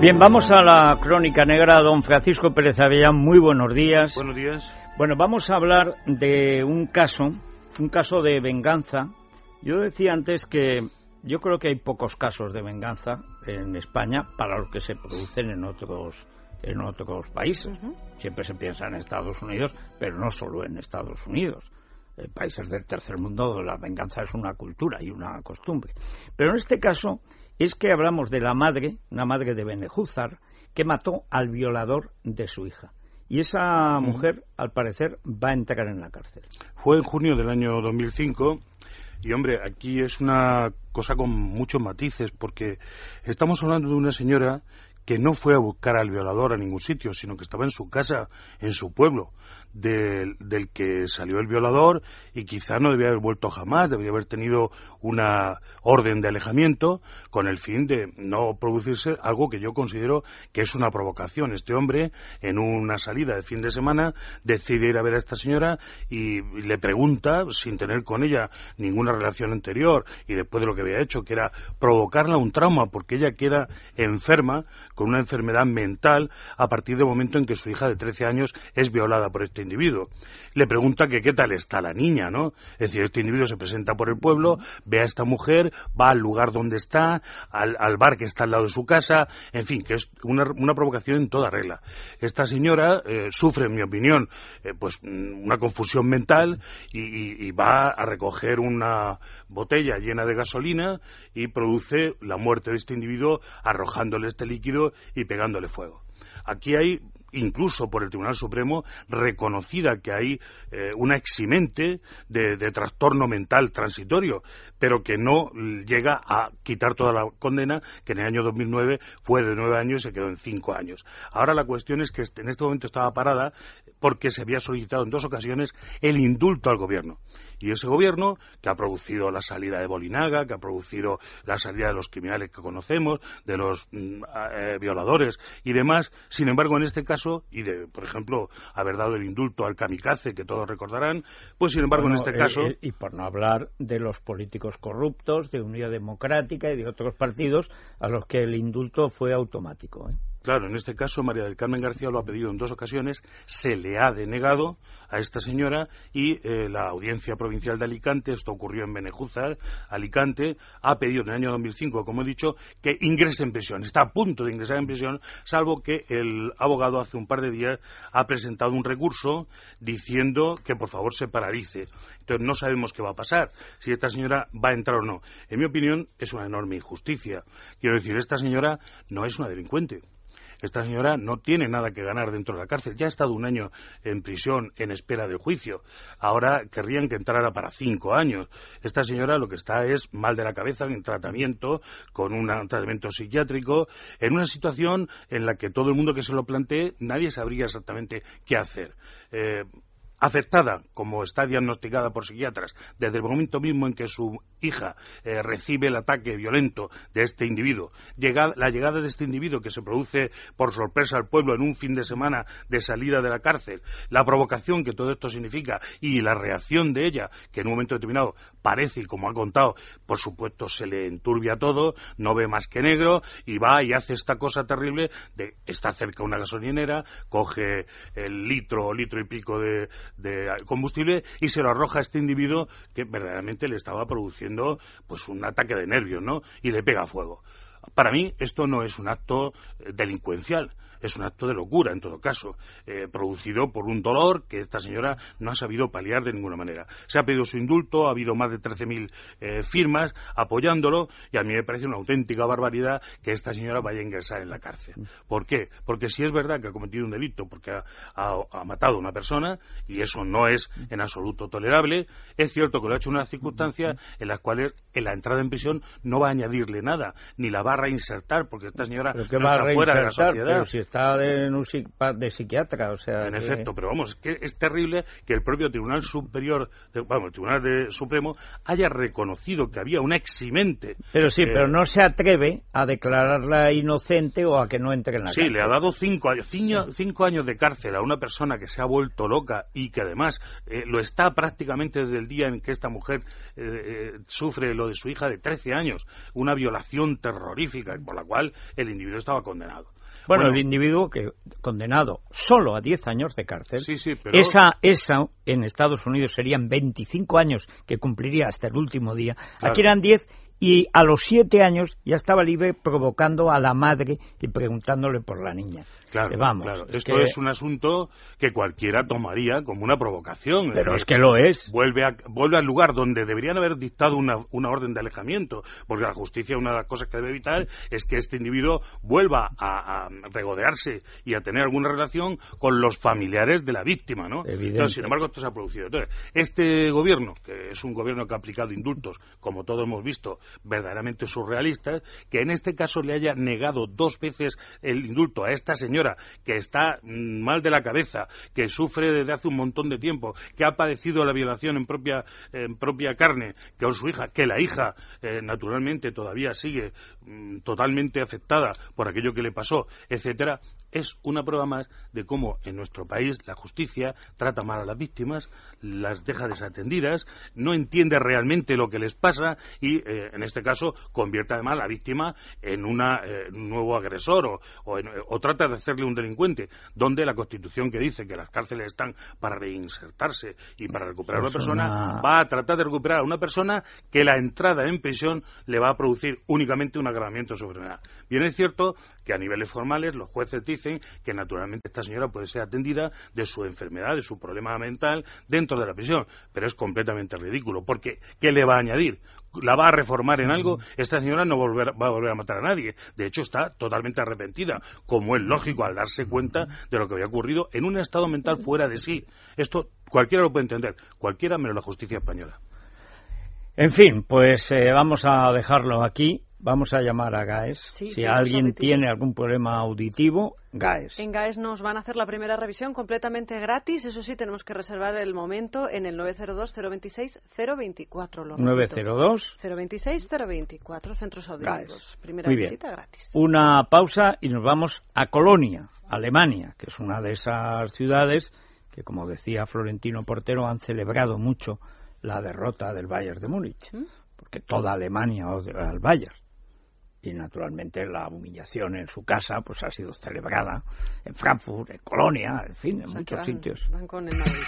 Bien, vamos a la crónica negra. Don Francisco Pérez Avellán, muy buenos días. Buenos días. Bueno, vamos a hablar de un caso, un caso de venganza. Yo decía antes que yo creo que hay pocos casos de venganza en España para los que se producen en otros en otros países. Siempre se piensa en Estados Unidos, pero no solo en Estados Unidos. En países del tercer mundo la venganza es una cultura y una costumbre. Pero en este caso es que hablamos de la madre, una madre de Benejúzar, que mató al violador de su hija. Y esa mujer, al parecer, va a entrar en la cárcel. Fue en junio del año 2005 y hombre, aquí es una cosa con muchos matices porque estamos hablando de una señora que no fue a buscar al violador a ningún sitio, sino que estaba en su casa, en su pueblo del, que salió el violador y quizá no debía haber vuelto jamás, debería haber tenido una orden de alejamiento con el fin de no producirse algo que yo considero que es una provocación. Este hombre, en una salida de fin de semana, decide ir a ver a esta señora y le pregunta, sin tener con ella ninguna relación anterior y después de lo que había hecho, que era provocarla un trauma porque ella queda enferma con una enfermedad mental a partir del momento en que su hija de 13 años es violada por este individuo. Le pregunta que qué tal está la niña, ¿no? Es decir, este individuo se presenta por el pueblo, ve a esta mujer, va al lugar donde está, al, bar que está al lado de su casa, en fin, que es una, provocación en toda regla. Esta señora eh, sufre, en mi opinión, eh, pues mm, una confusión mental y va a recoger una botella llena de gasolina y produce la muerte de este individuo arrojándole este líquido y pegándole fuego. Aquí hay incluso por el Tribunal Supremo, reconocida que hay eh, una eximente de, trastorno mental transitorio, pero que no llega a quitar toda la condena, que en el año 2009 fue de nueve años y se quedó en cinco años. Ahora la cuestión es que en este momento estaba parada porque se había solicitado en dos ocasiones el indulto al gobierno. Y ese gobierno, que ha producido la salida de Bolinaga, que ha producido la salida de los criminales que conocemos, de los mm, eh, violadores y demás, sin embargo, en este caso, y de, por ejemplo, haber dado el indulto al kamikaze, que todos recordarán, pues sin embargo, en este caso. Eh, y por no hablar de los políticos corruptos, de Unidad Democrática y de otros partidos a los que el indulto fue automático. Claro, en este caso María del Carmen García lo ha pedido en dos ocasiones, se le ha denegado a esta señora y eh, la Audiencia Provincial de Alicante, esto ocurrió en Benejúzar, Alicante, ha pedido en el año 2005, como he dicho, que ingrese en prisión. Está a punto de ingresar en prisión, salvo que el abogado hace un par de días ha presentado un recurso diciendo que por favor se paralice. Entonces no sabemos qué va a pasar, si esta señora va a entrar o no. En mi opinión es una enorme injusticia. Quiero decir, esta señora no es una delincuente. Esta señora no tiene nada que ganar dentro de la cárcel. Ya ha estado un año en prisión en espera del juicio. Ahora querrían que entrara para cinco años. Esta señora lo que está es mal de la cabeza, en tratamiento, con un tratamiento psiquiátrico, en una situación en la que todo el mundo que se lo plantee, nadie sabría exactamente qué hacer. Eh, afectada, como está diagnosticada por psiquiatras, desde el momento mismo en que su hija eh, recibe el ataque violento de este individuo, la llegada de este individuo que se produce por sorpresa al pueblo en un fin de semana de salida de la cárcel, la provocación que todo esto significa y la reacción de ella, que en un momento determinado parece, y como ha contado, por supuesto se le enturbia todo, no ve más que negro y va y hace esta cosa terrible de está cerca una gasolinera, coge el litro o litro y pico de, de combustible y se lo arroja a este individuo que verdaderamente le estaba produciendo pues un ataque de nervios, ¿no? Y le pega fuego. Para mí esto no es un acto eh, delincuencial, es un acto de locura, en todo caso, eh, producido por un dolor que esta señora no ha sabido paliar de ninguna manera. Se ha pedido su indulto, ha habido más de 13.000 eh, firmas apoyándolo y a mí me parece una auténtica barbaridad que esta señora vaya a ingresar en la cárcel. ¿Por qué? Porque si es verdad que ha cometido un delito porque ha, matado a una persona y eso no es en absoluto tolerable, es cierto que lo ha hecho en unas circunstancias en las cuales en la entrada en prisión no va a añadirle nada, ni la va a reinsertar, porque esta señora ¿Pero va a fuera de la sociedad. Pero si está de, de psiquiatra, o sea... En efecto, pero vamos, que es terrible que el propio Tribunal Superior, vamos, el Tribunal de Supremo, haya reconocido que había una eximente. Pero sí, pero no se atreve a declararla inocente o a que no entre en la sí, le ha dado cinco años, cinco, años de cárcel a una persona que se ha vuelto loca y que además eh, lo está prácticamente desde el día en que esta mujer eh, eh, sufre lo de su hija de 13 años, una violación terrorífica por la cual el individuo estaba condenado. Bueno, el individuo que condenado solo a 10 años de cárcel, sí, sí, pero... esa, esa en Estados Unidos serían 25 años que cumpliría hasta el último día. Aquí eran 10 y a los siete años ya estaba libre provocando a la madre y preguntándole por la niña. Claro, vamos, Esto es un asunto que cualquiera tomaría como una provocación. Pero es, que lo es. Vuelve, vuelve al lugar donde deberían haber dictado una, orden de alejamiento, porque la justicia, una de las cosas que debe evitar es que este individuo vuelva a, regodearse y a tener alguna relación con los familiares de la víctima, ¿no? sin embargo, esto se ha producido. Entonces, este gobierno, que es un gobierno que ha aplicado indultos, como todos hemos visto, verdaderamente surrealistas, que en este caso le haya negado dos veces el indulto a esta señora que está mm, mal de la cabeza, que sufre desde hace un montón de tiempo, que ha padecido la violación en propia, en propia carne, que es su hija, que la hija eh, naturalmente todavía sigue mm, totalmente afectada por aquello que le pasó, etcétera, es una prueba más de cómo en nuestro país la justicia trata mal a las víctimas, las deja desatendidas, no entiende realmente lo que les pasa y, eh, en este caso, convierte además a la víctima en una, eh, nuevo agresor o, o, trata de hacerle un delincuente, donde la Constitución que dice que las cárceles están para reinsertarse y para recuperar a una persona, va a tratar de recuperar a una persona que la entrada en prisión le va a producir únicamente un agravamiento de su enfermedad. Bien es cierto que a niveles formales los jueces dicen que naturalmente esta señora puede ser atendida de su enfermedad, de su problema mental dentro de la prisión, pero es completamente ridículo, porque ¿qué le va a añadir? ¿La va a reformar en algo? Esta señora no va a volver a matar a nadie. De hecho, está totalmente arrepentida, como es lógico al darse cuenta de lo que había ocurrido en un estado mental fuera de sí. Esto cualquiera lo puede entender, cualquiera menos la justicia española. En fin, pues eh, vamos a dejarlo aquí. Vamos a llamar a GAES. si alguien tiene algún problema auditivo, GAES. En GAES nos van a hacer la primera revisión completamente gratis. Eso sí, tenemos que reservar el momento en el 902-026-024. 902-026-024, centros auditivos. Primera visita gratis. Una pausa y nos vamos a Colonia, Alemania, que es una de esas ciudades que, como decía Florentino Portero, han celebrado mucho la derrota del Bayern de Múnich. ¿Mm? Porque toda Alemania odia al Bayern y naturalmente la humillación en su casa pues ha sido celebrada en Frankfurt, en Colonia, en fin, en muchos sitios. Van con el Madrid.